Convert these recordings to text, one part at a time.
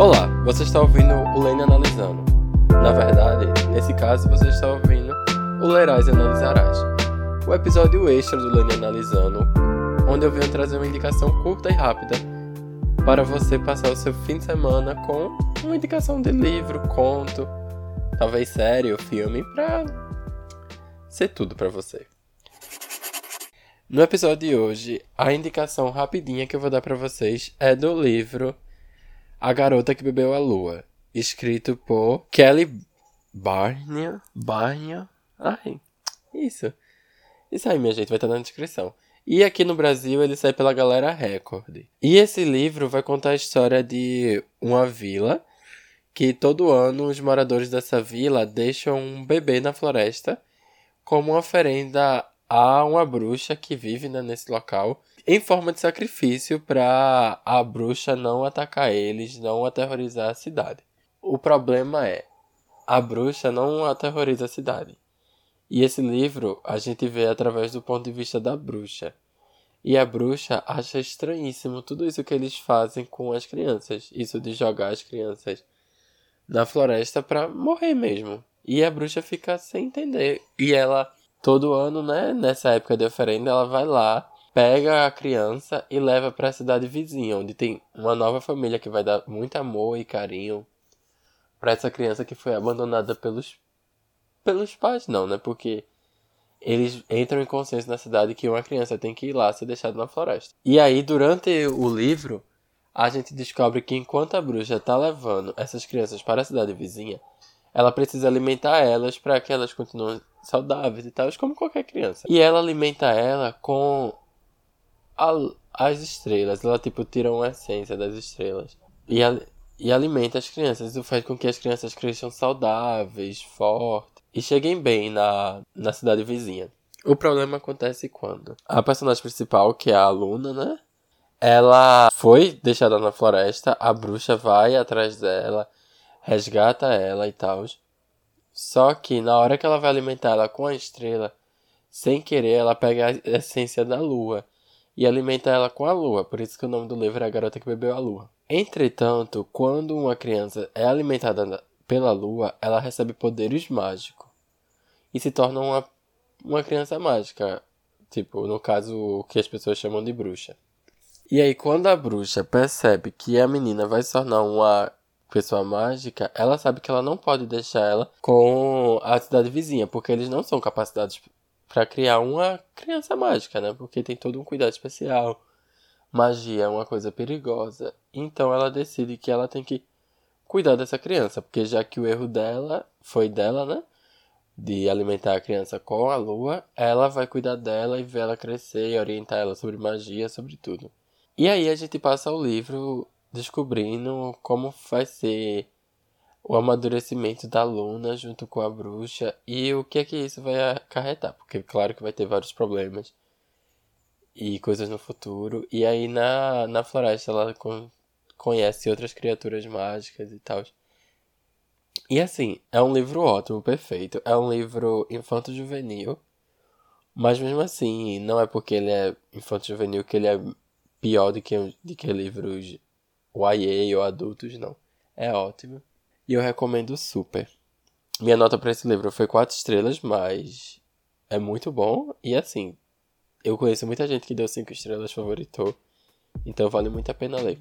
Olá, você está ouvindo o Lene Analisando. Na verdade, nesse caso, você está ouvindo o Lerás e Analisarás. O episódio extra do Lene Analisando, onde eu venho trazer uma indicação curta e rápida para você passar o seu fim de semana com uma indicação de livro, conto, talvez série ou filme, para ser tudo para você. No episódio de hoje, a indicação rapidinha que eu vou dar para vocês é do livro A Garota que Bebeu a Lua, escrito por Kelly Barnia. Barnia? Ai, isso. Isso aí, minha gente, vai estar na descrição. E aqui no Brasil ele sai pela Galera Record. E esse livro vai contar a história de uma vila que todo ano os moradores dessa vila deixam um bebê na floresta como uma oferenda há uma bruxa que vive né, nesse local em forma de sacrifício para a bruxa não atacar eles, não aterrorizar a cidade. O problema é, a bruxa não aterroriza a cidade. E esse livro a gente vê através do ponto de vista da bruxa. E a bruxa acha estranhíssimo tudo isso que eles fazem com as crianças. Isso de jogar as crianças na floresta para morrer mesmo. E a bruxa fica sem entender. E ela todo ano, né, nessa época de oferenda, ela vai lá, pega a criança e leva para a cidade vizinha, onde tem uma nova família que vai dar muito amor e carinho para essa criança que foi abandonada pelos pelos pais, não, né? Porque eles entram em consciência na cidade que uma criança tem que ir lá ser deixada na floresta. E aí, durante o livro, a gente descobre que enquanto a bruxa está levando essas crianças para a cidade vizinha, ela precisa alimentar elas para que elas continuem saudáveis e tal, como qualquer criança. E ela alimenta ela com a, as estrelas. Ela, tipo, tira uma essência das estrelas. E, a, e alimenta as crianças. Isso faz com que as crianças cresçam saudáveis, fortes e cheguem bem na, na cidade vizinha. O problema acontece quando a personagem principal, que é a Luna, né? Ela foi deixada na floresta, a bruxa vai atrás dela, resgata ela e tal. Só que na hora que ela vai alimentar ela com a estrela, sem querer, ela pega a essência da lua e alimenta ela com a lua. Por isso que o nome do livro é A Garota que Bebeu a Lua. Entretanto, quando uma criança é alimentada pela lua, ela recebe poderes mágicos e se torna uma, uma criança mágica. Tipo, no caso, o que as pessoas chamam de bruxa. E aí, quando a bruxa percebe que a menina vai se tornar uma pessoa mágica, ela sabe que ela não pode deixar ela com a cidade vizinha, porque eles não são capacitados para criar uma criança mágica, né? Porque tem todo um cuidado especial. Magia é uma coisa perigosa. Então ela decide que ela tem que cuidar dessa criança, porque já que o erro dela foi dela, né? De alimentar a criança com a lua, ela vai cuidar dela e ver ela crescer e orientar ela sobre magia, sobre tudo. E aí a gente passa o livro descobrindo como vai ser o amadurecimento da Luna junto com a bruxa e o que é que isso vai acarretar, porque claro que vai ter vários problemas e coisas no futuro. E aí na, na floresta ela con conhece outras criaturas mágicas e tal. E assim, é um livro ótimo, perfeito. É um livro infanto-juvenil. Mas mesmo assim, não é porque ele é infanto-juvenil que ele é pior do que, do que livros YA ou adultos, não. É ótimo. E eu recomendo super. Minha nota para esse livro foi 4 estrelas, mas é muito bom. E assim, eu conheço muita gente que deu 5 estrelas, favoritou. Então vale muito a pena ler.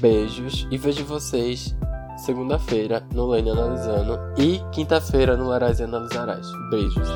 Beijos e vejo vocês segunda-feira no Lane Analisando e quinta-feira no Laraz e Analisarás. Beijos.